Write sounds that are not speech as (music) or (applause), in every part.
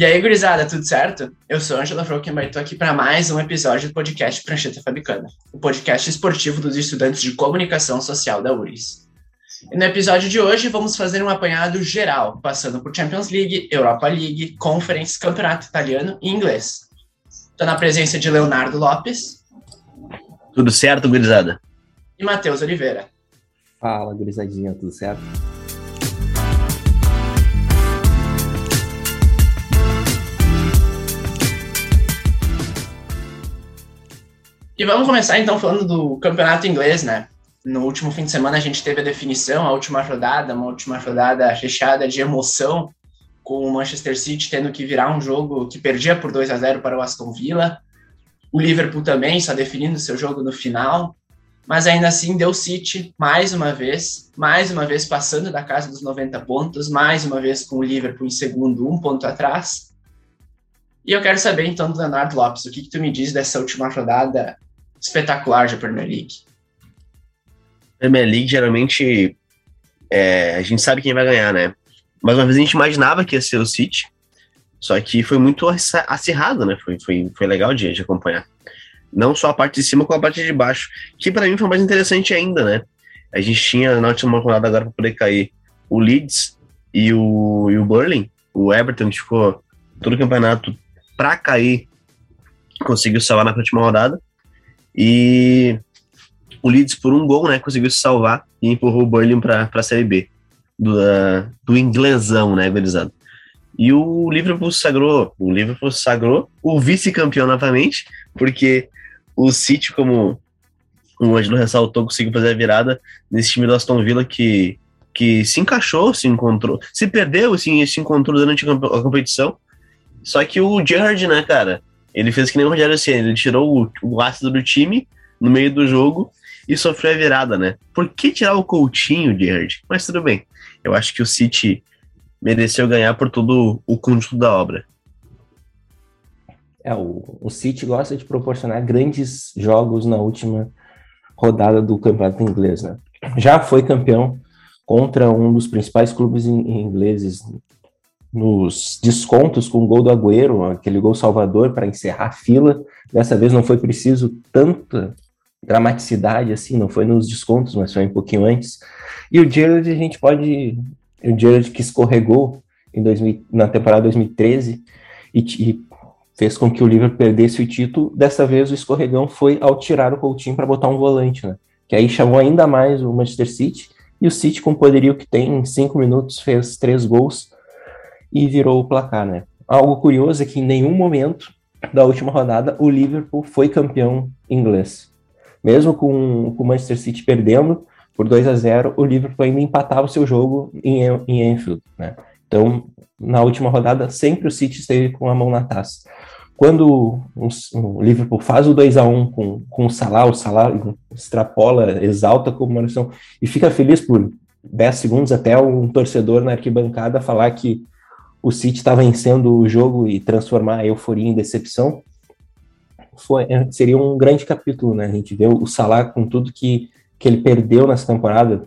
E aí, gurizada, tudo certo? Eu sou Angela Frockenberg e tô aqui para mais um episódio do podcast Prancheta Fabricana, o podcast esportivo dos estudantes de comunicação social da URIS. E no episódio de hoje vamos fazer um apanhado geral, passando por Champions League, Europa League, Conference, Campeonato Italiano e Inglês. Estou na presença de Leonardo Lopes. Tudo certo, gurizada? E Matheus Oliveira. Fala, gurizadinha, tudo certo? E vamos começar então falando do campeonato inglês, né? No último fim de semana a gente teve a definição, a última rodada, uma última rodada fechada de emoção, com o Manchester City tendo que virar um jogo que perdia por 2 a 0 para o Aston Villa. O Liverpool também só definindo seu jogo no final, mas ainda assim deu City mais uma vez, mais uma vez passando da casa dos 90 pontos, mais uma vez com o Liverpool em segundo, um ponto atrás. E eu quero saber então do Leonardo Lopes, o que, que tu me diz dessa última rodada espetacular da Premier League. Premier League, geralmente, é, a gente sabe quem vai ganhar, né? Mas uma vez a gente imaginava que ia ser o City, só que foi muito acirrado, né? Foi, foi, foi legal de, de acompanhar. Não só a parte de cima, como a parte de baixo, que para mim foi mais interessante ainda, né? A gente tinha na última rodada agora para poder cair o Leeds e o, e o Burling, o Everton, ficou todo o campeonato para cair, conseguiu salvar na última rodada. E o Leeds, por um gol, né, conseguiu se salvar e empurrou o Burnley para a Série B do, uh, do inglesão, né, gurizada. E o Liverpool sagrou, o Liverpool sagrou o vice-campeão novamente, porque o City, como o Angelo ressaltou, conseguiu fazer a virada nesse time do Aston Villa que, que se encaixou, se encontrou, se perdeu, assim, se encontrou durante a competição. Só que o Gerrard, né, cara, ele fez que nem o Rogério Senna, ele tirou o, o ácido do time no meio do jogo e sofreu a virada, né? Por que tirar o Coutinho, Gerrard? Mas tudo bem. Eu acho que o City mereceu ganhar por todo o conjunto da obra. É, o, o City gosta de proporcionar grandes jogos na última rodada do campeonato inglês, né? Já foi campeão contra um dos principais clubes ingleses nos descontos com o gol do Agüero, aquele gol salvador para encerrar a fila. Dessa vez não foi preciso tanta dramaticidade assim, não foi nos descontos, mas foi um pouquinho antes. E o Gerrard a gente pode, o Gerrard que escorregou em 2000, na temporada 2013 e, e, fez com que o Liverpool perdesse o título. Dessa vez o escorregão foi ao tirar o Coutinho para botar um volante, né? Que aí chamou ainda mais o Manchester City e o City com o poderio que tem em cinco minutos fez três gols e virou o placar, né? Algo curioso é que em nenhum momento da última rodada o Liverpool foi campeão inglês. Mesmo com, com o Manchester City perdendo por 2 a 0 o Liverpool ainda empatava o seu jogo em, em Anfield, né? Então, na última rodada, sempre o City esteve com a mão na taça. Quando o, Liverpool faz o 2 a 1 com, com o Salah, o Salah extrapola, exalta como uma noção e fica feliz por 10 segundos até um torcedor na arquibancada falar que o City está vencendo o jogo e transformar a euforia em decepção, foi, é, seria um grande capítulo, né? A gente vê o Salah com tudo que, que ele perdeu nessa temporada,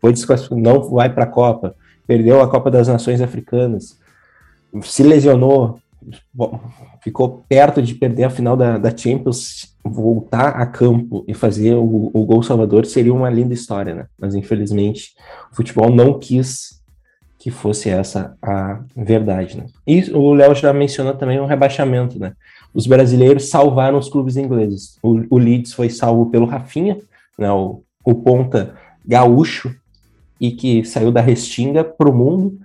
foi não vai para a Copa, perdeu a Copa das Nações Africanas, se lesionou, ficou perto de perder a final da, da Champions, voltar a campo e fazer o, o gol salvador seria uma linda história, né? Mas infelizmente o futebol não quis que fosse essa a verdade. Né? E o Léo já mencionou também o rebaixamento. Né? Os brasileiros salvaram os clubes ingleses. O, o Leeds foi salvo pelo Rafinha, né? o, o ponta gaúcho, e que saiu da Restinga para o mundo.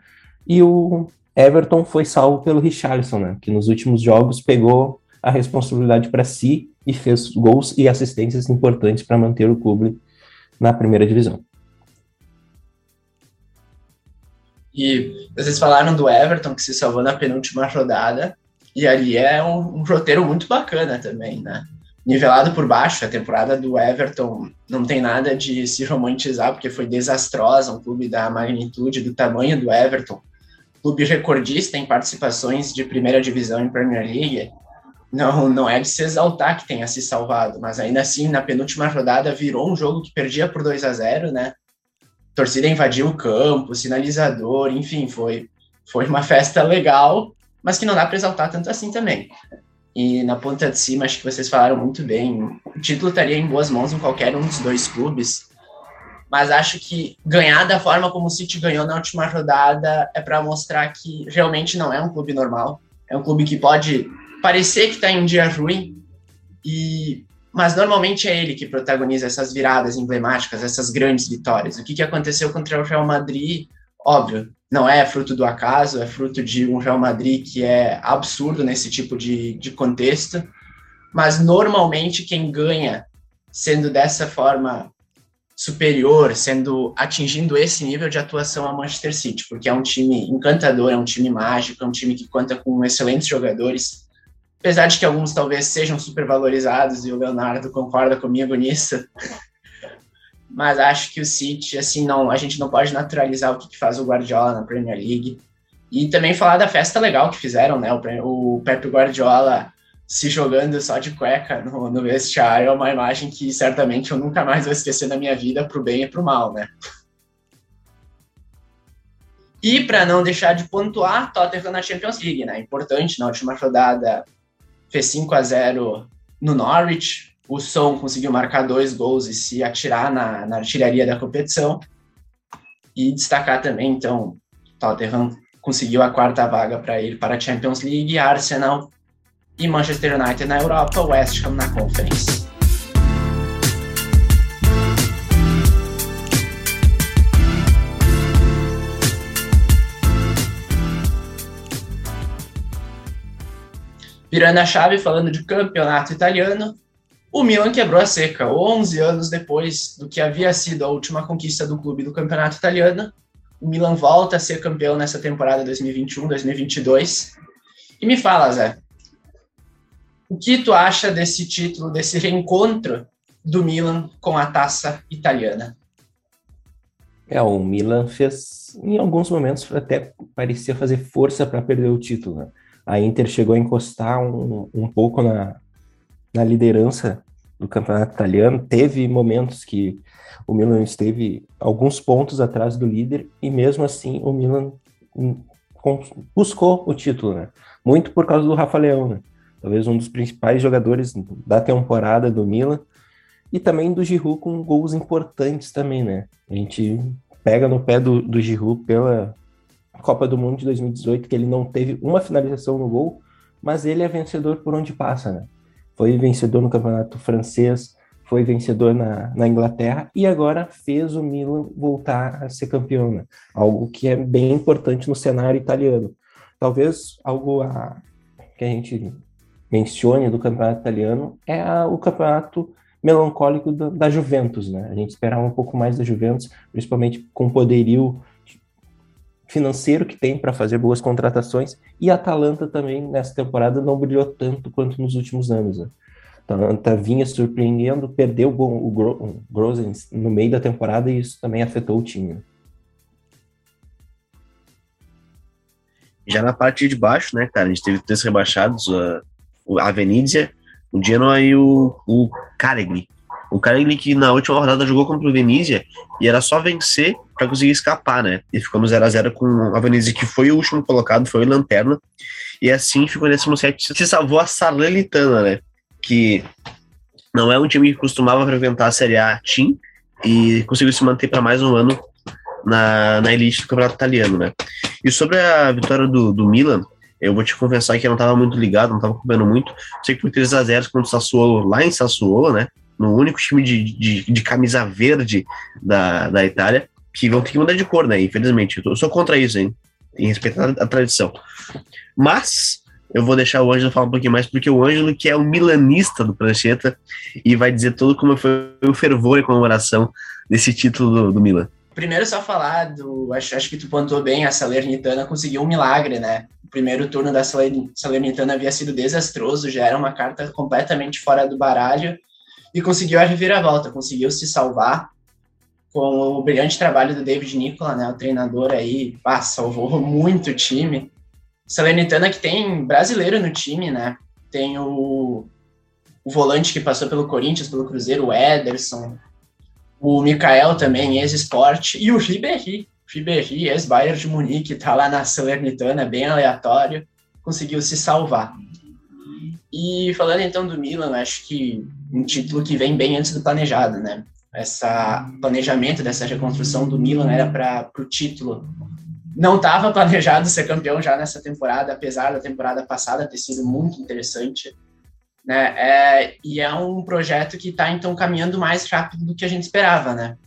E o Everton foi salvo pelo Richarlison, né? que nos últimos jogos pegou a responsabilidade para si e fez gols e assistências importantes para manter o clube na primeira divisão. E vocês falaram do Everton, que se salvou na penúltima rodada, e ali é um, um roteiro muito bacana também, né? Nivelado por baixo, a temporada do Everton não tem nada de se romantizar, porque foi desastrosa, um clube da magnitude, do tamanho do Everton, clube recordista em participações de primeira divisão em Premier League, não, não é de se exaltar que tenha se salvado, mas ainda assim, na penúltima rodada, virou um jogo que perdia por 2 a 0 né? Torcida invadiu o campo, sinalizador, enfim, foi, foi uma (laughs) festa legal, mas que não dá para exaltar tanto assim também. E na ponta de cima, acho que vocês falaram muito bem. O título estaria em boas mãos em qualquer um dos dois clubes. Mas acho que ganhar da forma como o City ganhou na última rodada é para mostrar que realmente não é um clube normal. É um clube que pode parecer que está em um dia ruim, e mas normalmente é ele que protagoniza essas viradas emblemáticas, essas grandes vitórias. O que, que aconteceu contra o Real Madrid, óbvio, não é fruto do acaso, é fruto de um Real Madrid que é absurdo nesse tipo de, de contexto, mas normalmente quem ganha sendo dessa forma superior, sendo atingindo esse nível de atuação a Manchester City, porque é um time encantador, é um time mágico, é um time que conta com excelentes jogadores, apesar de que alguns talvez sejam supervalorizados e o Leonardo concorda comigo nisso. Mas acho que o City, assim, não, a gente não pode naturalizar o que faz o Guardiola na Premier League. E também falar da festa legal que fizeram, né? O, o Pep Guardiola se jogando só de cueca no, no vestiário é uma imagem que certamente eu nunca mais vou esquecer na minha vida, pro bem e pro mal, né? E para não deixar de pontuar, Tottenham na Champions League, né? Importante, na última rodada fez 5 a 0 no Norwich. O Son conseguiu marcar dois gols e se atirar na, na artilharia da competição. E destacar também, então, Tottenham conseguiu a quarta vaga para ir para a Champions League, Arsenal e Manchester United na Europa, West Ham na Conference. Virando a chave, falando de campeonato italiano, o Milan quebrou a seca 11 anos depois do que havia sido a última conquista do clube do campeonato italiano. O Milan volta a ser campeão nessa temporada 2021-2022. E me fala, Zé, o que tu acha desse título, desse reencontro do Milan com a taça italiana? É, o Milan fez, em alguns momentos, até parecia fazer força para perder o título. Né? A Inter chegou a encostar um, um pouco na, na liderança do campeonato italiano. Teve momentos que o Milan esteve alguns pontos atrás do líder e mesmo assim o Milan buscou o título, né? Muito por causa do Rafa Leão, né? Talvez um dos principais jogadores da temporada do Milan e também do Giroud com gols importantes também, né? A gente pega no pé do, do Giroud pela Copa do Mundo de 2018, que ele não teve uma finalização no gol, mas ele é vencedor por onde passa, né? Foi vencedor no campeonato francês, foi vencedor na, na Inglaterra e agora fez o Milan voltar a ser campeão, né? Algo que é bem importante no cenário italiano. Talvez algo a, que a gente mencione do campeonato italiano é a, o campeonato melancólico da, da, Juventus, né? A gente esperava um pouco mais da Juventus, principalmente com o poderio financeiro que tem para fazer boas contratações, e a Atalanta também nessa temporada não brilhou tanto quanto nos últimos anos. Né? A Atalanta vinha surpreendendo, perdeu o, o Grozens no meio da temporada e isso também afetou o time. Né? Já na parte de baixo, né, cara, a gente teve três rebaixados, a Venezia, o Genoa e o, o Caregli. O Caregli que na última rodada jogou contra o Venezia e era só vencer para conseguir escapar, né? E ficamos 0 a 0 com a Venezia, que foi o último colocado, foi o Lanterna. E assim ficou nesse 7. Se salvou a Salernitana, né? Que não é um time que costumava frequentar a Série A Team e conseguiu se manter para mais um ano na, na elite do campeonato italiano, né? E sobre a vitória do, do Milan, eu vou te confessar que eu não estava muito ligado, não estava acompanhando muito. Sei que foi 3 a 0 contra o Sassuolo, lá em Sassuolo, né? no único time de, de, de, camisa verde da, da Itália, que vão ter que mudar de cor, né? Infelizmente. Eu sou contra isso, hein? Em respeito à, tradição. Mas eu vou deixar o Ângelo falar um pouquinho mais, porque o Ângelo, que é o milanista do Prancheta, e vai dizer todo como foi o fervor e comemoração desse título do, do Milan. Primeiro, só falar do. Acho, acho que tu pontuou bem, a Salernitana conseguiu um milagre, né? O primeiro turno da Salernitana havia sido desastroso, já era uma carta completamente fora do baralho e conseguiu a reviravolta, conseguiu se salvar com o brilhante trabalho do David Nicola, né, o treinador aí, ah, salvou muito o time. Salernitana que tem brasileiro no time, né? Tem o, o volante que passou pelo Corinthians, pelo Cruzeiro, o Ederson, o Mikael também, ex-esporte, e o Ribéry, Ribéry, ex-Bayern de Munique, tá lá na Salernitana, bem aleatório. conseguiu se salvar. E falando então do Milan, acho que um título que vem bem antes do planejado, né? Essa planejamento dessa reconstrução do Milan era para o título. Não estava planejado ser campeão já nessa temporada, apesar da temporada passada ter sido muito interessante. Né? É, e é um projeto que está então caminhando mais rápido do que a gente esperava, né?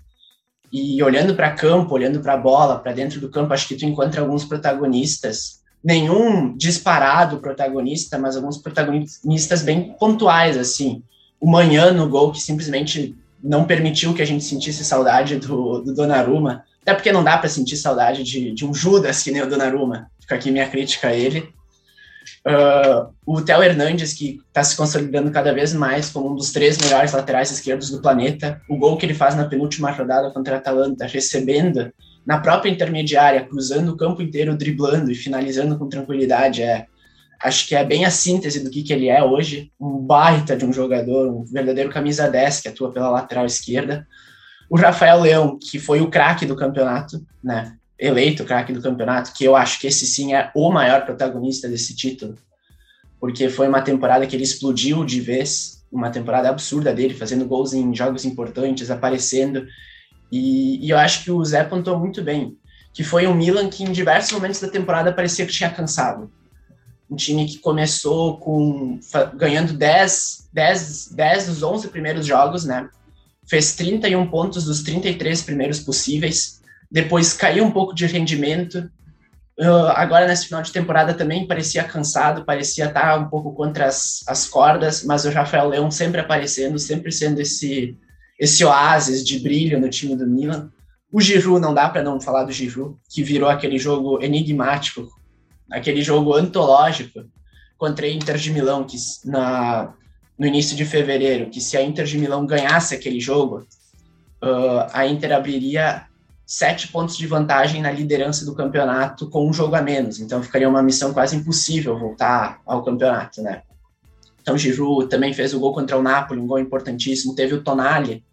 E olhando para campo, olhando para a bola, para dentro do campo, acho que tu encontra alguns protagonistas nenhum disparado protagonista, mas alguns protagonistas bem pontuais, assim. O Manhã no gol, que simplesmente não permitiu que a gente sentisse saudade do, do Donnarumma, até porque não dá para sentir saudade de, de um Judas que nem o Donnarumma. Fica aqui minha crítica a ele. Uh, o Theo Hernandes, que está se consolidando cada vez mais como um dos três melhores laterais esquerdos do planeta. O gol que ele faz na penúltima rodada contra a Atalanta, recebendo na própria intermediária, cruzando o campo inteiro, driblando e finalizando com tranquilidade, é acho que é bem a síntese do que, que ele é hoje, um baita de um jogador, um verdadeiro camisa 10 que atua pela lateral esquerda. O Rafael Leão, que foi o craque do campeonato, né? Eleito craque do campeonato, que eu acho que esse sim é o maior protagonista desse título, porque foi uma temporada que ele explodiu de vez, uma temporada absurda dele, fazendo gols em jogos importantes, aparecendo e, e, eu acho que o Zé apontou muito bem, que foi um Milan que em diversos momentos da temporada parecia que tinha cansado. Um time que começou com ganhando 10, 10, 10 dos 11 primeiros jogos, né? Fez 31 pontos dos 33 primeiros possíveis. Depois caiu um pouco de rendimento. Uh, agora, nesse final de temporada, também parecia cansado, parecia estar um pouco contra as, as cordas, mas o Rafael Leão sempre aparecendo, sempre sendo esse esse oásis de brilho no time do Milan. O Giroud, não dá para não falar do Giroud, que virou aquele jogo enigmático, aquele jogo antológico contra a Inter de Milão, que na, no início de fevereiro, que se a Inter de Milão ganhasse aquele jogo, uh, a Inter abriria sete pontos de vantagem na liderança do campeonato com um jogo a menos. Então ficaria uma missão quase impossível voltar ao campeonato, né? Então o Giroud também fez o gol contra o Napoli, um gol importantíssimo. Teve o Tonali,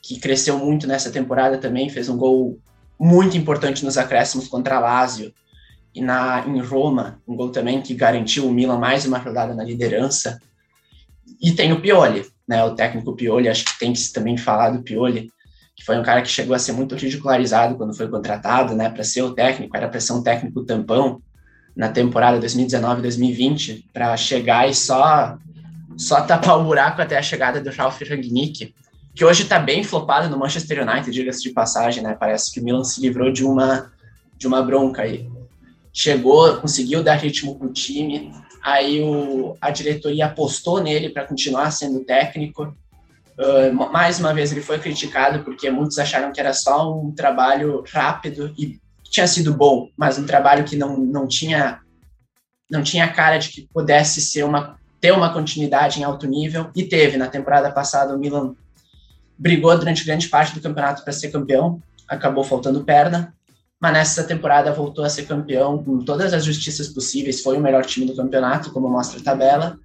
que cresceu muito nessa temporada também, fez um gol muito importante nos acréscimos contra a Lazio e na em Roma, um gol também que garantiu o Milan mais uma rodada na liderança. E tem o Pioli, né, o técnico Pioli, acho que tem que também falar do Pioli, que foi um cara que chegou a ser muito ridicularizado quando foi contratado, né, para ser o técnico, era para ser um técnico tampão na temporada 2019-2020, para chegar e só só tapar o buraco até a chegada do Ralf Rangnick, que hoje está bem flopado no Manchester United, diga-se de passagem, né? Parece que o Milan se livrou de uma, de uma bronca aí. Chegou, conseguiu dar ritmo para o time, aí o, a diretoria apostou nele para continuar sendo técnico. Uh, mais uma vez ele foi criticado porque muitos acharam que era só um trabalho rápido e tinha sido bom, mas um trabalho que não, não tinha não tinha cara de que pudesse ser uma ter uma continuidade em alto nível. E teve. Na temporada passada o Milan brigou durante grande parte do campeonato para ser campeão, acabou faltando perna, mas nessa temporada voltou a ser campeão com todas as justiças possíveis, foi o melhor time do campeonato, como mostra a tabela,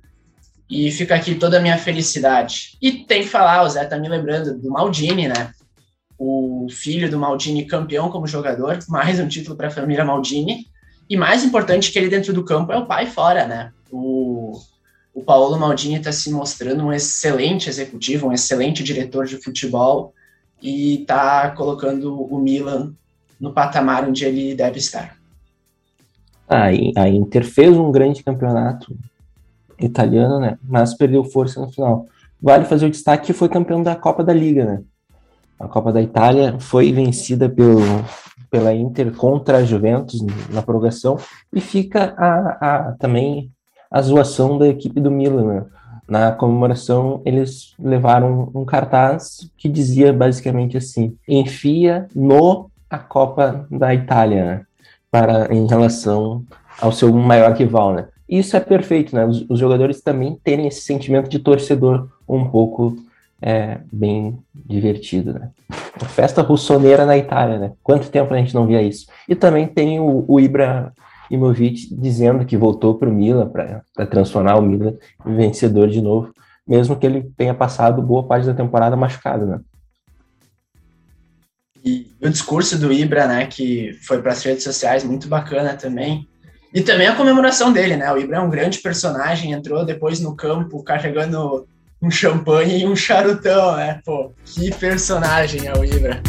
e fica aqui toda a minha felicidade. E tem que falar, o Zé tá me lembrando do Maldini, né? O filho do Maldini campeão como jogador, mais um título para a família Maldini, e mais importante que ele dentro do campo é o pai fora, né? O o Paulo Maldini está se mostrando um excelente executivo, um excelente diretor de futebol e está colocando o Milan no patamar onde ele deve estar. A Inter fez um grande campeonato italiano, né? Mas perdeu força no final. Vale fazer o destaque que foi campeão da Copa da Liga, né? A Copa da Itália foi vencida pelo, pela Inter contra a Juventus na prorrogação e fica a, a também a zoação da equipe do Milan. Né? Na comemoração, eles levaram um cartaz que dizia basicamente assim: enfia no a Copa da Itália, né? para em relação ao seu maior rival, né? Isso é perfeito, né? Os, os jogadores também terem esse sentimento de torcedor um pouco é, bem divertido, né? Festa russoneira na Itália, né? Quanto tempo a gente não via isso? E também tem o, o Ibra Imovic dizendo que voltou para o Milan para transformar o Milan em vencedor de novo, mesmo que ele tenha passado boa parte da temporada machucado, né? O discurso do Ibra, né, que foi para as redes sociais, muito bacana também. E também a comemoração dele, né? O Ibra é um grande personagem, entrou depois no campo carregando um champanhe e um charutão, né? Pô, que personagem é o Ibra.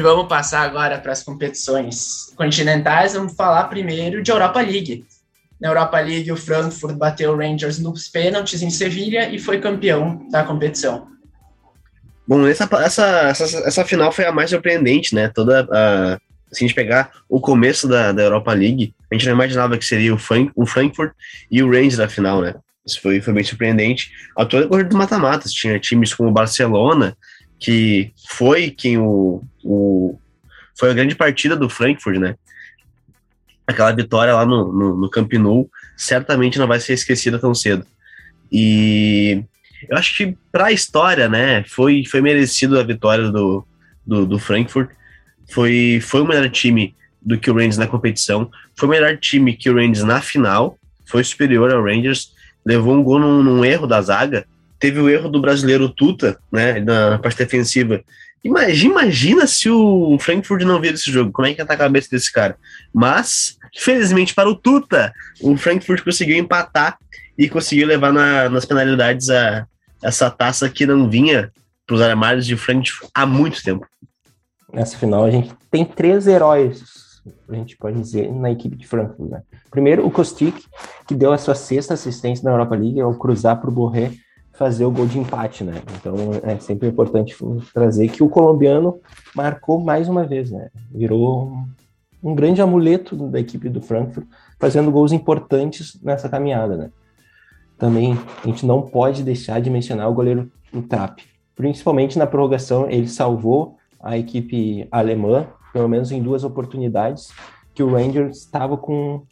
E vamos passar agora para as competições continentais. Vamos falar primeiro de Europa League. Na Europa League, o Frankfurt bateu o Rangers nos pênaltis em Sevilha e foi campeão da competição. Bom, essa, essa, essa, essa final foi a mais surpreendente, né? Toda a, se a gente pegar o começo da, da Europa League, a gente não imaginava que seria o, Frank, o Frankfurt e o Rangers na final, né? Isso foi, foi bem surpreendente. A toda a corrida dos mata-matas, tinha times como o Barcelona, que foi quem o, o foi a grande partida do Frankfurt, né? Aquela vitória lá no, no, no Camp Nou certamente não vai ser esquecida tão cedo. E eu acho que para a história, né, foi, foi merecido a vitória do, do, do, Frankfurt. Foi, foi o melhor time do que o Rangers na competição. Foi o melhor time que o Rangers na final. Foi superior ao Rangers. Levou um gol num, num erro da zaga teve o erro do brasileiro Tuta, né, na parte defensiva. Imagina, imagina se o Frankfurt não vir esse jogo, como é que estar a cabeça desse cara? Mas, felizmente para o Tuta, o Frankfurt conseguiu empatar e conseguiu levar na, nas penalidades a, essa taça que não vinha para os armários de Frankfurt há muito tempo. Nessa final, a gente tem três heróis, a gente pode dizer, na equipe de Frankfurt. Né? Primeiro, o Kostic, que deu a sua sexta assistência na Europa League ao cruzar para o Borré fazer o gol de empate, né? Então é sempre importante trazer que o colombiano marcou mais uma vez, né? Virou um grande amuleto da equipe do Frankfurt, fazendo gols importantes nessa caminhada, né? Também a gente não pode deixar de mencionar o goleiro Trapp. Principalmente na prorrogação, ele salvou a equipe alemã, pelo menos em duas oportunidades, que o Rangers estava com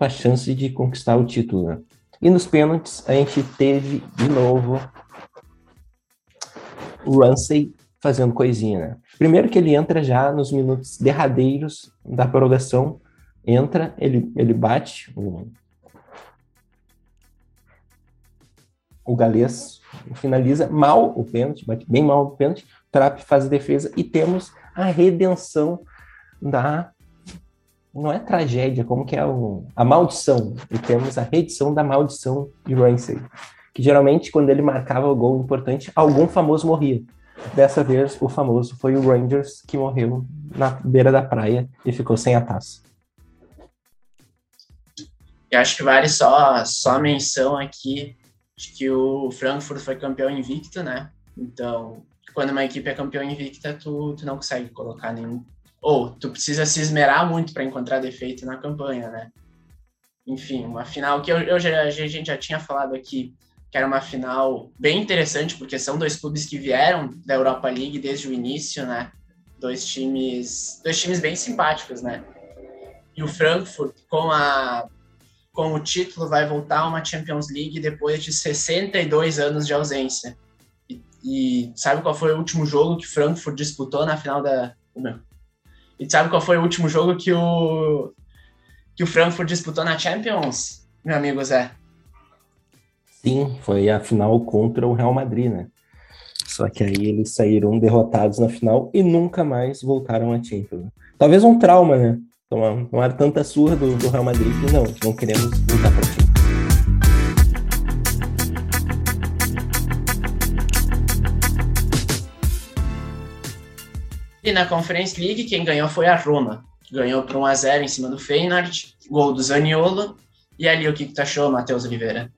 a chance de conquistar o título, né? E nos pênaltis, a gente teve de novo o Ramsey fazendo coisinha, né? Primeiro que ele entra já nos minutos derradeiros da prorrogação, entra, ele, ele bate o, o galês, finaliza mal o pênalti, bate bem mal o pênalti, Trap faz a defesa e temos a redenção da não é tragédia, como que é o, a maldição. E temos a reedição da maldição de Ramsey, que geralmente quando ele marcava o gol importante, algum famoso morria. Dessa vez, o famoso foi o Rangers, que morreu na beira da praia e ficou sem a taça. Eu acho que vale só, só a menção aqui de que o Frankfurt foi campeão invicto, né? Então, quando uma equipe é campeão invicta, tu, tu não consegue colocar nenhum ou tu precisa se esmerar muito para encontrar defeito na campanha, né? Enfim, uma final que eu, eu já, a gente já tinha falado aqui, que era uma final bem interessante, porque são dois clubes que vieram da Europa League desde o início, né? Dois times, dois times bem simpáticos, né? E o Frankfurt, com a com o título, vai voltar a uma Champions League depois de 62 anos de ausência. E, e sabe qual foi o último jogo que Frankfurt disputou na final da. E sabe qual foi o último jogo que o que o Frankfurt disputou na Champions, meu amigo Zé? Sim, foi a final contra o Real Madrid, né? Só que aí eles saíram derrotados na final e nunca mais voltaram a Champions. Talvez um trauma, né? Tomar, tanta surra do, do Real Madrid que não, não queremos voltar para Champions. E na Conference League, quem ganhou foi a Roma. Ganhou por 1x0 em cima do Feyenoord, gol do Zaniolo. E ali, o que, que tu achou, Matheus Oliveira?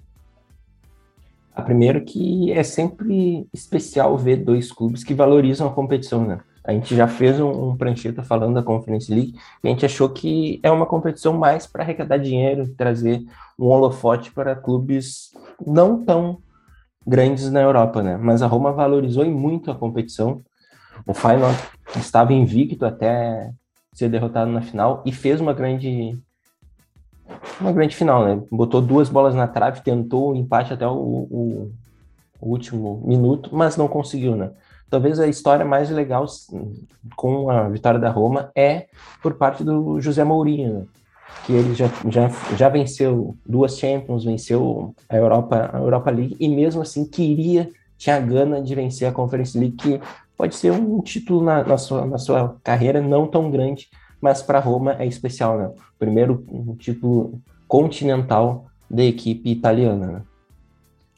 A primeiro que é sempre especial ver dois clubes que valorizam a competição, né? A gente já fez um, um prancheta falando da Conference League e a gente achou que é uma competição mais para arrecadar dinheiro, trazer um holofote para clubes não tão grandes na Europa, né? Mas a Roma valorizou muito a competição o Feyenoord estava invicto até ser derrotado na final e fez uma grande uma grande final, né? Botou duas bolas na trave, tentou o empate até o, o, o último minuto, mas não conseguiu, né? Talvez a história mais legal com a vitória da Roma é por parte do José Mourinho, né? que ele já, já, já venceu duas Champions, venceu a Europa, a Europa League, e mesmo assim queria, tinha gana de vencer a Conference League, que pode ser um título na, na, sua, na sua carreira não tão grande, mas para Roma é especial, né? Primeiro um título continental da equipe italiana, né?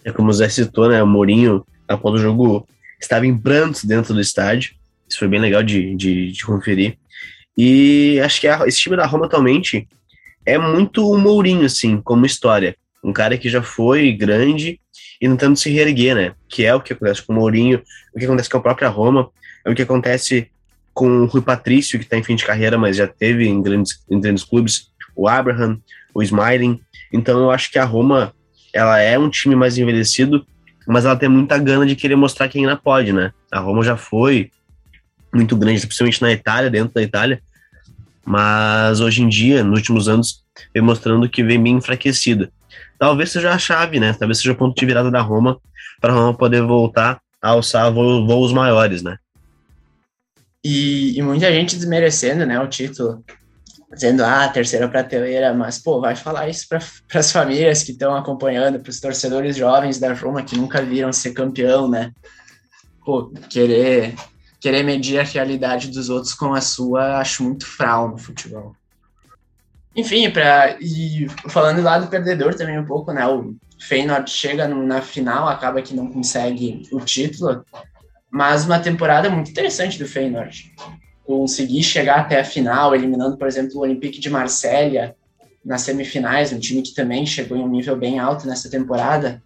É como o Zé citou, né? O Mourinho, após o jogo, estava em prantos dentro do estádio. Isso foi bem legal de, de, de conferir. E acho que a, esse time da Roma atualmente é muito o Mourinho, assim, como história. Um cara que já foi grande e tentando se reerguer, né? Que é o que acontece com o Mourinho, o que acontece com a própria Roma, é o que acontece com o Rui Patrício, que está em fim de carreira, mas já teve em grandes, em grandes clubes, o Abraham, o Smiling. Então eu acho que a Roma, ela é um time mais envelhecido, mas ela tem muita gana de querer mostrar quem ainda pode, né? A Roma já foi muito grande, principalmente na Itália, dentro da Itália, mas hoje em dia, nos últimos anos, vem mostrando que vem bem enfraquecida. Talvez seja a chave, né? Talvez seja o ponto de virada da Roma para Roma poder voltar a alçar voos maiores, né? E, e, muita gente desmerecendo, né, o título, dizendo, ah, terceira prateleira, mas, pô, vai falar isso para as famílias que estão acompanhando, para os torcedores jovens da Roma que nunca viram ser campeão, né? Pô, querer querer medir a realidade dos outros com a sua, acho muito fral no futebol. Enfim, para e falando lá do perdedor também um pouco, né? O Feyenoord chega na final, acaba que não consegue o título, mas uma temporada muito interessante do Feyenoord. Conseguir chegar até a final, eliminando, por exemplo, o Olympique de Marselha nas semifinais, um time que também chegou em um nível bem alto nessa temporada,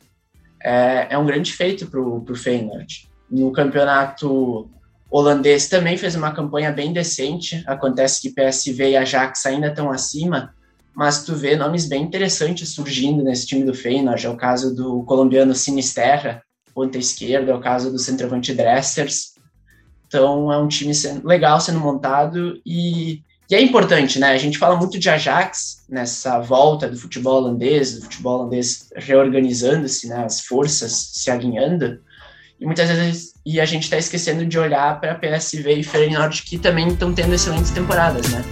é, é um grande feito para o Feyenoord. No campeonato holandês também fez uma campanha bem decente. Acontece que PSV e Ajax ainda estão acima, mas tu vê nomes bem interessantes surgindo nesse time do Feyenoord. É o caso do colombiano Sinisterra, ponta esquerda, é o caso do centroavante Dressers. Então é um time legal sendo montado e, e, é importante, né? A gente fala muito de Ajax nessa volta do futebol holandês, do futebol holandês reorganizando-se, né? As forças se alinhando. E muitas vezes e a gente está esquecendo de olhar para PSV e Feyenoord que também estão tendo excelentes temporadas, né?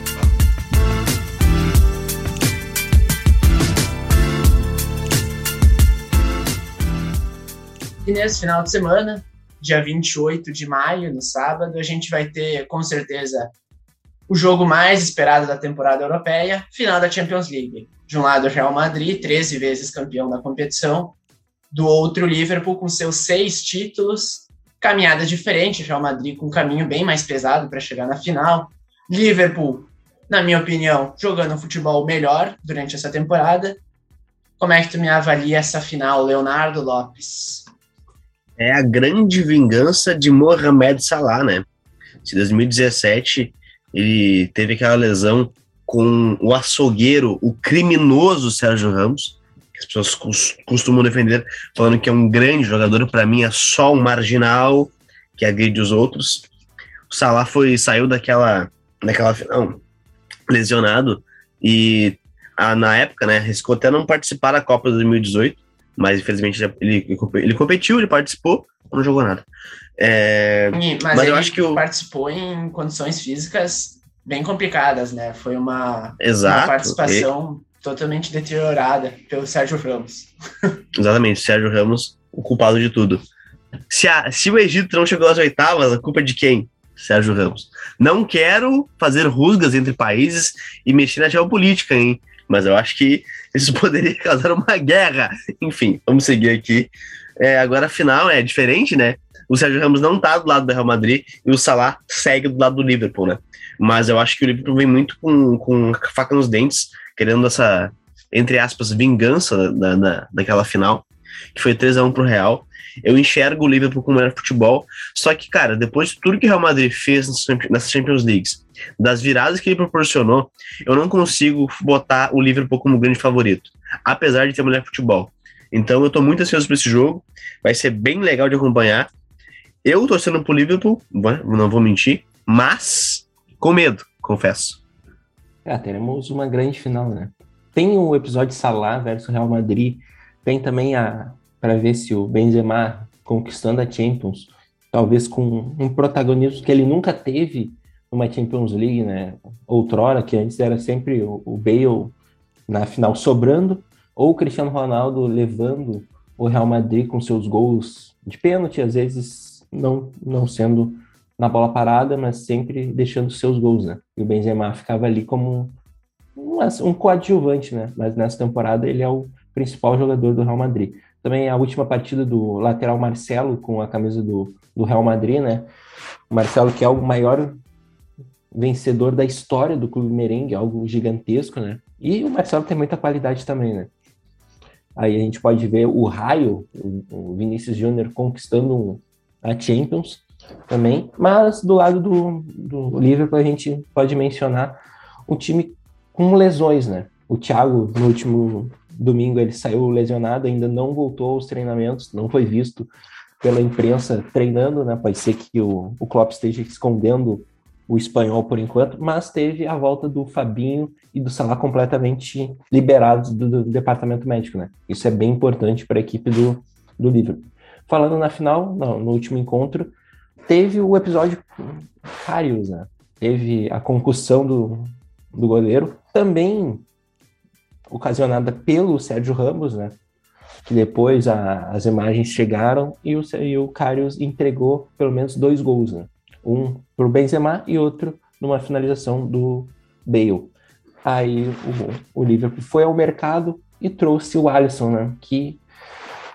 E nesse final de semana, dia 28 de maio, no sábado, a gente vai ter com certeza o jogo mais esperado da temporada europeia, final da Champions League. De um lado, Real Madrid, 13 vezes campeão da competição, do outro, Liverpool, com seus seis títulos, caminhada diferente, Real Madrid com um caminho bem mais pesado para chegar na final. Liverpool, na minha opinião, jogando um futebol melhor durante essa temporada. Como é que tu me avalia essa final, Leonardo Lopes? É a grande vingança de Mohamed Salah, né? Em 2017 ele teve aquela lesão com o açougueiro, o criminoso Sérgio Ramos, as pessoas costumam defender, falando que é um grande jogador, para mim é só um marginal que agride os outros. O Salah foi, saiu daquela, daquela final lesionado e a, na época, né, riscou até não participar da Copa 2018, mas infelizmente ele, ele competiu, ele participou, não jogou nada. É, mas, mas eu acho que o... participou em condições físicas bem complicadas, né? Foi uma, Exato, uma participação totalmente deteriorada pelo Sérgio Ramos. Exatamente, Sérgio Ramos, o culpado de tudo. Se, a, se o Egito não chegou às oitavas, a culpa é de quem? Sérgio Ramos. Não quero fazer rusgas entre países e mexer na geopolítica, hein? Mas eu acho que isso (laughs) poderia causar uma guerra. Enfim, vamos seguir aqui. É, agora, a final é diferente, né? O Sérgio Ramos não tá do lado do Real Madrid e o Salah segue do lado do Liverpool, né? Mas eu acho que o Liverpool vem muito com, com faca nos dentes querendo essa, entre aspas, vingança da, da, daquela final, que foi 3 a 1 pro Real. Eu enxergo o Liverpool como melhor futebol, só que, cara, depois de tudo que o Real Madrid fez nessas Champions Leagues, das viradas que ele proporcionou, eu não consigo botar o Liverpool como grande favorito, apesar de ter melhor futebol. Então eu tô muito ansioso para esse jogo, vai ser bem legal de acompanhar. Eu torcendo pro Liverpool, não vou mentir, mas com medo, confesso. É, teremos uma grande final, né? Tem o episódio Salah versus Real Madrid, tem também a para ver se o Benzema conquistando a Champions, talvez com um protagonismo que ele nunca teve numa Champions League, né? Outrora, que antes era sempre o, o Bale na final sobrando, ou o Cristiano Ronaldo levando o Real Madrid com seus gols de pênalti, às vezes não, não sendo na bola parada, mas sempre deixando seus gols, né? E o Benzema ficava ali como um, um coadjuvante, né? Mas nessa temporada ele é o principal jogador do Real Madrid. Também a última partida do lateral Marcelo com a camisa do, do Real Madrid, né? O Marcelo que é o maior vencedor da história do clube merengue, algo gigantesco, né? E o Marcelo tem muita qualidade também, né? Aí a gente pode ver o Raio, o Vinícius Júnior conquistando a Champions também, mas do lado do, do Liverpool a gente pode mencionar um time com lesões, né? O Thiago, no último domingo, ele saiu lesionado, ainda não voltou aos treinamentos, não foi visto pela imprensa treinando, né? Pode ser que o, o Klopp esteja escondendo o espanhol por enquanto, mas teve a volta do Fabinho e do Salah completamente liberados do, do departamento médico, né? Isso é bem importante para a equipe do, do Liverpool. Falando na final, no, no último encontro, teve o episódio Karius, né? Teve a concussão do, do goleiro, também ocasionada pelo Sérgio Ramos, né? Que depois a, as imagens chegaram e o, e o Karius entregou pelo menos dois gols, né? Um para o Benzema e outro numa finalização do Bale. Aí o, o Liverpool foi ao mercado e trouxe o Alisson, né? Que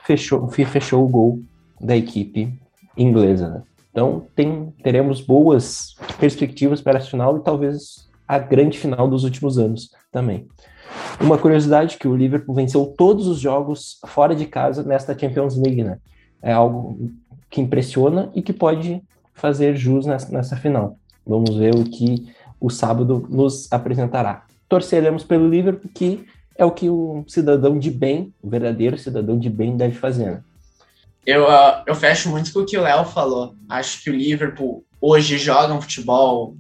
fechou, fechou o gol da equipe inglesa. Né? Então tem, teremos boas perspectivas para a final e talvez a grande final dos últimos anos também. Uma curiosidade que o Liverpool venceu todos os jogos fora de casa nesta Champions League, né? É algo que impressiona e que pode fazer jus nessa, nessa final. Vamos ver o que o sábado nos apresentará. Torceremos pelo Liverpool, que é o que o cidadão de bem, o verdadeiro cidadão de bem deve fazer. Né? Eu, uh, eu fecho muito com o que o Léo falou. Acho que o Liverpool hoje joga um futebol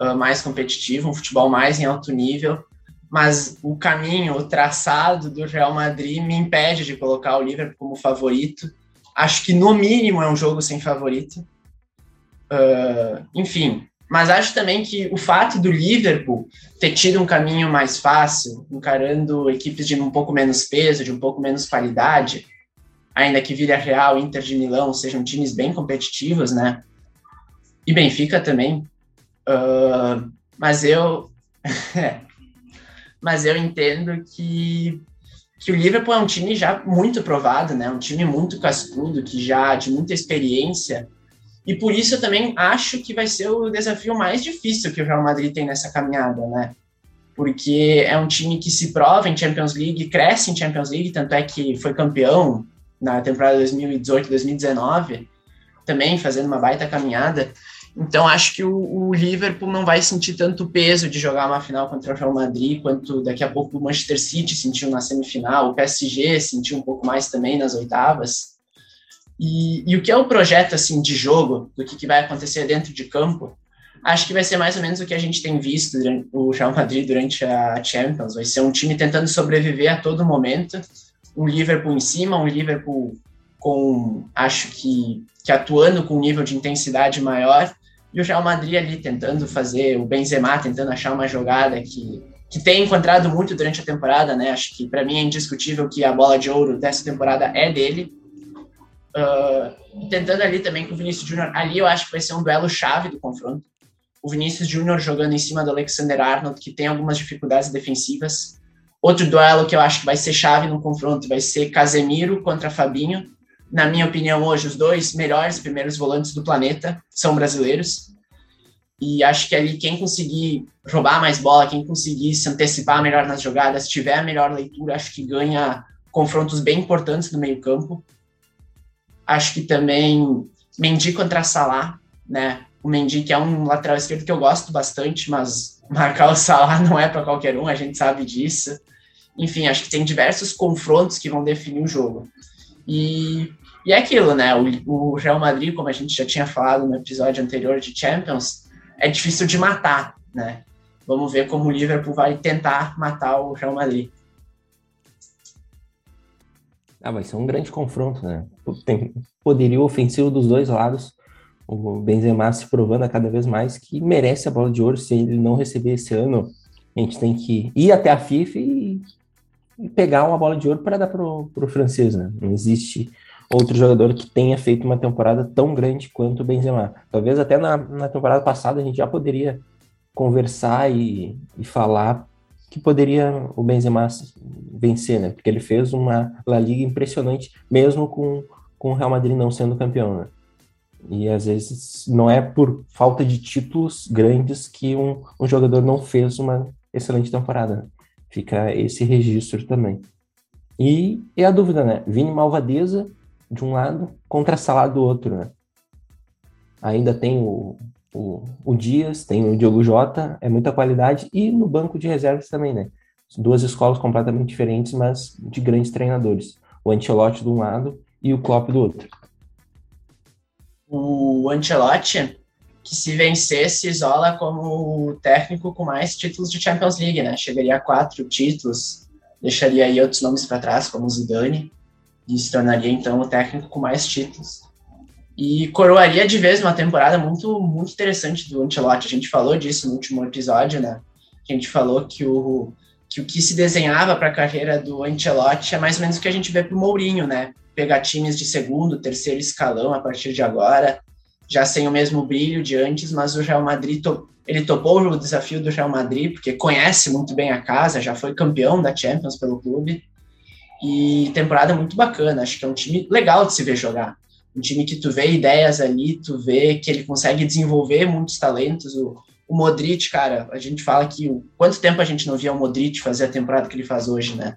uh, mais competitivo, um futebol mais em alto nível, mas o caminho, o traçado do Real Madrid me impede de colocar o Liverpool como favorito. Acho que no mínimo é um jogo sem favorito. Uh, enfim, mas acho também que o fato do Liverpool ter tido um caminho mais fácil, encarando equipes de um pouco menos peso, de um pouco menos qualidade, ainda que Vila Real, Inter de Milão sejam times bem competitivos, né? E Benfica também. Uh, mas eu. (laughs) mas eu entendo que, que o Liverpool é um time já muito provado, né? Um time muito cascudo, que já de muita experiência. E por isso eu também acho que vai ser o desafio mais difícil que o Real Madrid tem nessa caminhada, né? Porque é um time que se prova em Champions League, cresce em Champions League, tanto é que foi campeão na temporada 2018-2019, também fazendo uma baita caminhada. Então acho que o, o, Liverpool não vai sentir tanto peso de jogar uma final contra o Real Madrid, quanto daqui a pouco o Manchester City sentiu na semifinal, o PSG sentiu um pouco mais também nas oitavas. E, e o que é o projeto assim de jogo, do que, que vai acontecer dentro de campo, acho que vai ser mais ou menos o que a gente tem visto durante, o Real Madrid durante a Champions. Vai ser um time tentando sobreviver a todo momento, um Liverpool em cima, um Liverpool com, acho que, que atuando com um nível de intensidade maior, e o Real Madrid ali tentando fazer, o Benzema tentando achar uma jogada que, que tem encontrado muito durante a temporada, né? Acho que para mim é indiscutível que a bola de ouro dessa temporada é dele. Uh, tentando ali também com o Vinícius Júnior, ali eu acho que vai ser um duelo chave do confronto. O Vinícius Júnior jogando em cima do Alexander Arnold, que tem algumas dificuldades defensivas, Outro duelo que eu acho que vai ser chave no confronto vai ser Casemiro contra Fabinho. Na minha opinião, hoje, os dois melhores primeiros volantes do planeta são brasileiros. E acho que ali quem conseguir roubar mais bola, quem conseguir se antecipar melhor nas jogadas, tiver a melhor leitura, acho que ganha confrontos bem importantes no meio-campo. Acho que também Mendy contra Salah, né? O Mendy que é um lateral esquerdo que eu gosto bastante, mas (laughs) marcar o Salah não é para qualquer um, a gente sabe disso. Enfim, acho que tem diversos confrontos que vão definir o jogo. E, e é aquilo, né? O, o Real Madrid, como a gente já tinha falado no episódio anterior de Champions, é difícil de matar, né? Vamos ver como o Liverpool vai tentar matar o Real Madrid. Ah, vai ser um grande confronto, né? Tem poderio ofensivo dos dois lados. O Benzema se provando a cada vez mais que merece a bola de ouro. Se ele não receber esse ano, a gente tem que ir até a FIFA e, pegar uma bola de ouro para dar para o francês. Né? Não existe outro jogador que tenha feito uma temporada tão grande quanto o Benzema. Talvez até na, na temporada passada a gente já poderia conversar e, e falar que poderia o Benzema vencer, né? Porque ele fez uma La Liga impressionante, mesmo com, com o Real Madrid não sendo campeão, né? E às vezes não é por falta de títulos grandes que um, um jogador não fez uma excelente temporada. Fica esse registro também. E, e a dúvida, né? Vini Malvadeza de um lado contra Salah do outro, né? Ainda tem o, o, o Dias, tem o Diogo Jota, é muita qualidade, e no banco de reservas também, né? Duas escolas completamente diferentes, mas de grandes treinadores. O Ancelotti de um lado e o Klopp do outro. O Ancelotti, que se vencesse, isola como o técnico com mais títulos de Champions League, né? Chegaria a quatro títulos, deixaria aí outros nomes para trás, como Zidane, e se tornaria então o técnico com mais títulos e coroaria de vez uma temporada muito, muito interessante do Ancelotti. A gente falou disso no último episódio, né? A gente falou que o que, o que se desenhava para a carreira do Ancelotti é mais ou menos o que a gente vê para o Mourinho, né? Pegar times de segundo, terceiro escalão a partir de agora, já sem o mesmo brilho de antes, mas o Real Madrid to, ele topou o desafio do Real Madrid porque conhece muito bem a casa, já foi campeão da Champions pelo clube e temporada muito bacana. Acho que é um time legal de se ver jogar um time que tu vê ideias ali, tu vê que ele consegue desenvolver muitos talentos. O, o Modric, cara, a gente fala que o, quanto tempo a gente não via o Modric fazer a temporada que ele faz hoje, né?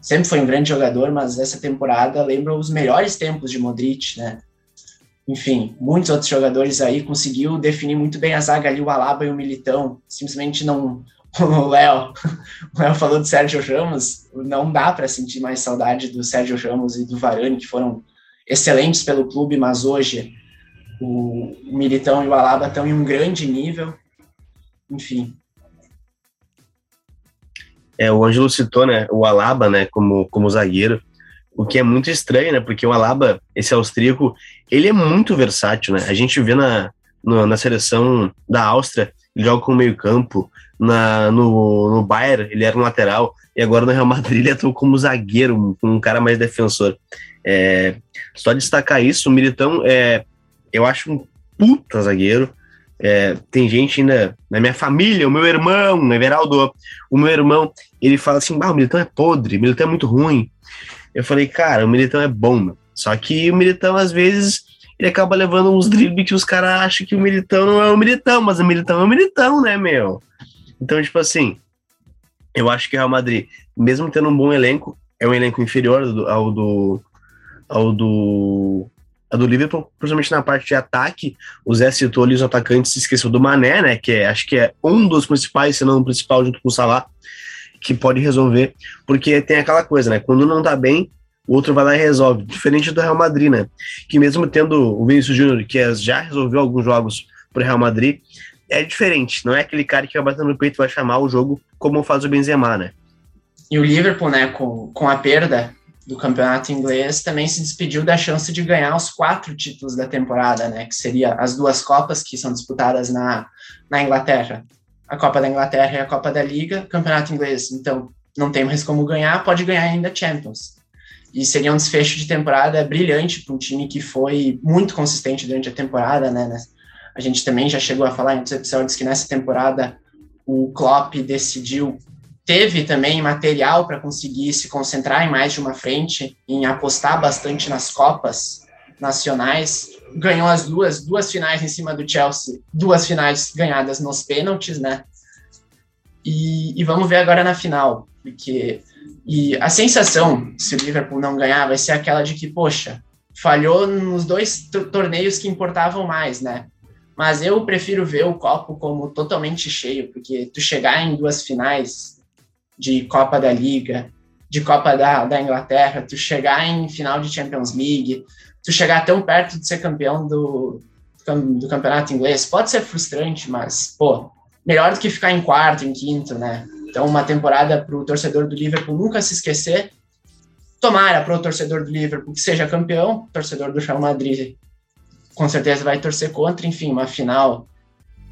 Sempre foi um grande jogador, mas essa temporada lembra os melhores tempos de Modric, né? Enfim, muitos outros jogadores aí conseguiu definir muito bem a zaga ali, o Alaba e o Militão. Simplesmente não. (laughs) O Léo, o Léo falou do Sérgio Ramos, não dá para sentir mais saudade do Sérgio Ramos e do Varane, que foram excelentes pelo clube, mas hoje o Militão e o Alaba estão em um grande nível. Enfim. É, o Ângelo citou, né, o Alaba, né, como, como zagueiro, o que é muito estranho, né, porque o Alaba, esse austríaco, ele é muito versátil, né, a gente vê na, no, na seleção da Áustria, ele joga como meio campo, na, no, no Bayern ele era um lateral, e agora no Real Madrid ele atua como zagueiro, um, um cara mais defensor. É, só destacar isso, o Militão, é, eu acho um puta zagueiro. É, tem gente ainda na minha família, o meu irmão, Everaldo, o meu irmão, ele fala assim: ah, o Militão é podre, o Militão é muito ruim. Eu falei, cara, o Militão é bom, meu. Só que o Militão, às vezes, ele acaba levando uns dribles que os caras acham que o Militão não é o Militão, mas o Militão é o Militão, né, meu? Então, tipo assim, eu acho que o Real Madrid, mesmo tendo um bom elenco, é um elenco inferior ao do, ao do a do Liverpool, principalmente na parte de ataque. O Zé citou ali os atacantes, se esqueceu do Mané, né? Que é, acho que é um dos principais, se não o principal, junto com o Salah, que pode resolver. Porque tem aquela coisa, né? Quando não tá bem, o outro vai lá e resolve. Diferente do Real Madrid, né? Que mesmo tendo o Vinícius Júnior, que já resolveu alguns jogos pro Real Madrid, é diferente. Não é aquele cara que vai bater no peito e vai chamar o jogo como faz o Benzema, né? E o Liverpool, né, com, com a perda do campeonato inglês também se despediu da chance de ganhar os quatro títulos da temporada, né? Que seria as duas Copas que são disputadas na, na Inglaterra. A Copa da Inglaterra e a Copa da Liga, campeonato inglês. Então, não tem mais como ganhar, pode ganhar ainda Champions. E seria um desfecho de temporada brilhante para um time que foi muito consistente durante a temporada, né? A gente também já chegou a falar em outros episódios que nessa temporada o Klopp decidiu teve também material para conseguir se concentrar em mais de uma frente, em apostar bastante nas Copas nacionais. Ganhou as duas, duas finais em cima do Chelsea, duas finais ganhadas nos pênaltis, né? E, e vamos ver agora na final, porque e a sensação, se o Liverpool não ganhar, vai ser aquela de que, poxa, falhou nos dois torneios que importavam mais, né? Mas eu prefiro ver o copo como totalmente cheio, porque tu chegar em duas finais de Copa da Liga, de Copa da, da Inglaterra, tu chegar em final de Champions League, tu chegar tão perto de ser campeão do, do campeonato inglês, pode ser frustrante, mas, pô, melhor do que ficar em quarto, em quinto, né? Então, uma temporada para o torcedor do Liverpool nunca se esquecer. Tomara para o torcedor do Liverpool que seja campeão, torcedor do Real Madrid com certeza vai torcer contra. Enfim, uma final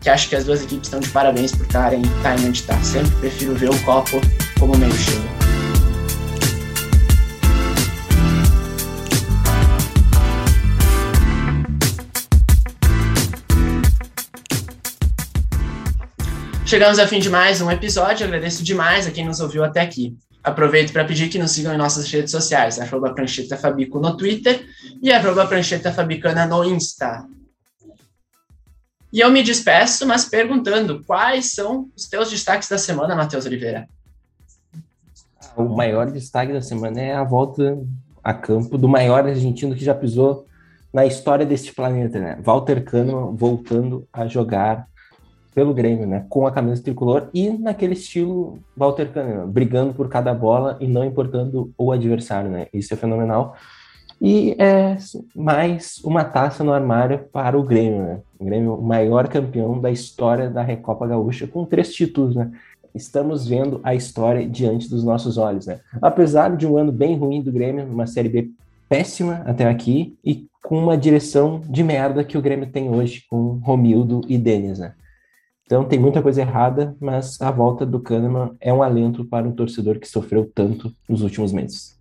que acho que as duas equipes estão de parabéns por estarem tá onde está. Sempre prefiro ver o copo como meio cheio. Chegamos ao fim de mais um episódio. Agradeço demais a quem nos ouviu até aqui. Aproveito para pedir que nos sigam em nossas redes sociais, arroba Prancheta Fabico no Twitter e arroba Prancheta Fabicana no Insta. E eu me despeço, mas perguntando quais são os teus destaques da semana, Matheus Oliveira? O maior destaque da semana é a volta a campo do maior argentino que já pisou na história deste planeta, né? Walter Kahneman voltando a jogar pelo Grêmio, né? Com a camisa tricolor e naquele estilo Walter Kahneman, brigando por cada bola e não importando o adversário, né? Isso é fenomenal. E é mais uma taça no armário para o Grêmio, né? O Grêmio, o maior campeão da história da Recopa Gaúcha, com três títulos, né? Estamos vendo a história diante dos nossos olhos, né? Apesar de um ano bem ruim do Grêmio, uma Série B péssima até aqui e com uma direção de merda que o Grêmio tem hoje com Romildo e Denis, né? Então tem muita coisa errada, mas a volta do Kahneman é um alento para um torcedor que sofreu tanto nos últimos meses.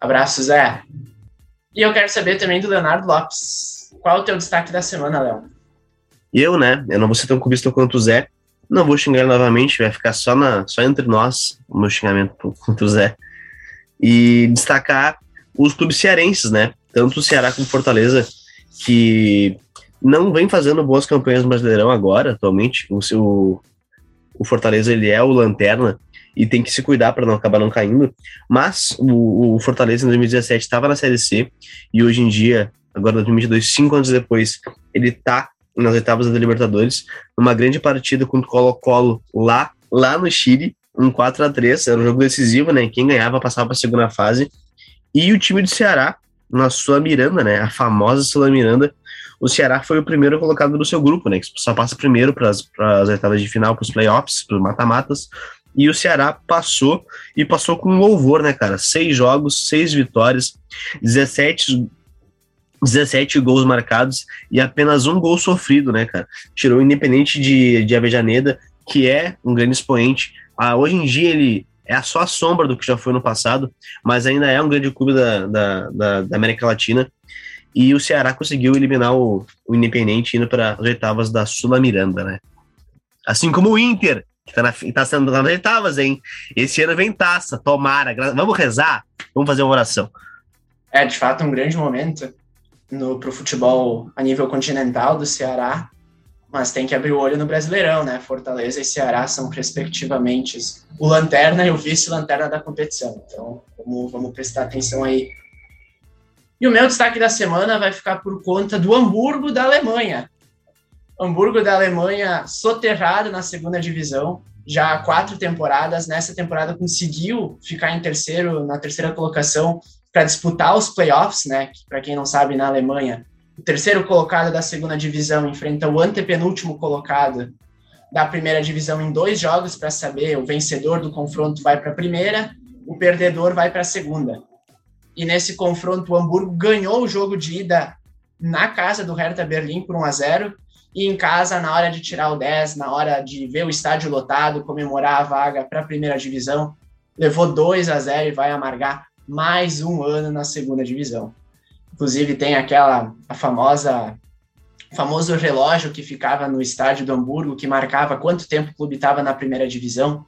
Abraço, Zé. E eu quero saber também do Leonardo Lopes. Qual é o teu destaque da semana, Léo? Eu, né? Eu não vou ser tão cubista quanto o Zé. Não vou xingar ele novamente, vai ficar só, na, só entre nós o meu xingamento (laughs) contra o Zé. E destacar os clubes cearenses, né? Tanto o Ceará como o Fortaleza, que não vem fazendo boas campanhas no Brasileirão agora, atualmente. O, seu, o Fortaleza ele é o lanterna e tem que se cuidar para não acabar não caindo. Mas o, o Fortaleza em 2017 estava na Série C e hoje em dia, agora 2022, cinco anos depois, ele está nas oitavas da Libertadores, numa grande partida contra o Colo-Colo lá, lá no Chile, um 4 a 3 era um jogo decisivo, né? Quem ganhava passava para a segunda fase. E o time do Ceará, na sua Miranda, né? A famosa Sula Miranda, o Ceará foi o primeiro colocado do seu grupo, né? Que só passa primeiro para as oitavas de final, para os playoffs, para os mata-matas. E o Ceará passou e passou com louvor, né, cara? Seis jogos, seis vitórias, 17, 17 gols marcados e apenas um gol sofrido, né, cara? Tirou o Independente de, de Avejaneda, que é um grande expoente. Ah, hoje em dia ele é só a sombra do que já foi no passado, mas ainda é um grande clube da, da, da, da América Latina. E o Ceará conseguiu eliminar o, o Independente indo para as oitavas da Sula Miranda, né? Assim como o Inter, que tá, na, tá sendo nas oitavas, hein? Esse ano vem taça, tomara. Vamos rezar? Vamos fazer uma oração. É, de fato, um grande momento no, pro futebol a nível continental do Ceará, mas tem que abrir o olho no Brasileirão, né? Fortaleza e Ceará são, respectivamente, o lanterna e o vice-lanterna da competição. Então, vamos, vamos prestar atenção aí e o meu destaque da semana vai ficar por conta do Hamburgo da Alemanha. Hamburgo da Alemanha soterrado na segunda divisão, já há quatro temporadas. Nessa temporada conseguiu ficar em terceiro, na terceira colocação, para disputar os playoffs, né? Para quem não sabe, na Alemanha, o terceiro colocado da segunda divisão enfrenta o antepenúltimo colocado da primeira divisão em dois jogos para saber o vencedor do confronto vai para a primeira, o perdedor vai para a segunda e nesse confronto o Hamburgo ganhou o jogo de ida na casa do Hertha Berlim por 1 a 0 e em casa na hora de tirar o 10, na hora de ver o estádio lotado, comemorar a vaga para a primeira divisão, levou 2 a 0 e vai amargar mais um ano na segunda divisão. Inclusive tem aquela a famosa famoso relógio que ficava no estádio do Hamburgo que marcava quanto tempo o clube estava na primeira divisão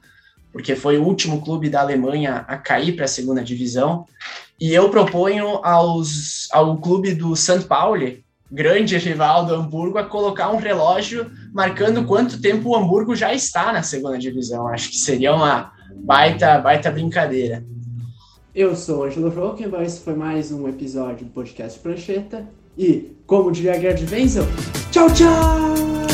porque foi o último clube da Alemanha a cair para a segunda divisão. E eu proponho aos, ao clube do St. Pauli, grande rival do Hamburgo, a colocar um relógio marcando quanto tempo o Hamburgo já está na segunda divisão. Acho que seria uma baita, baita brincadeira. Eu sou Angelo Rockenbach, esse foi mais um episódio do podcast Prancheta. E, como diria Gerd Wenzel, tchau, tchau!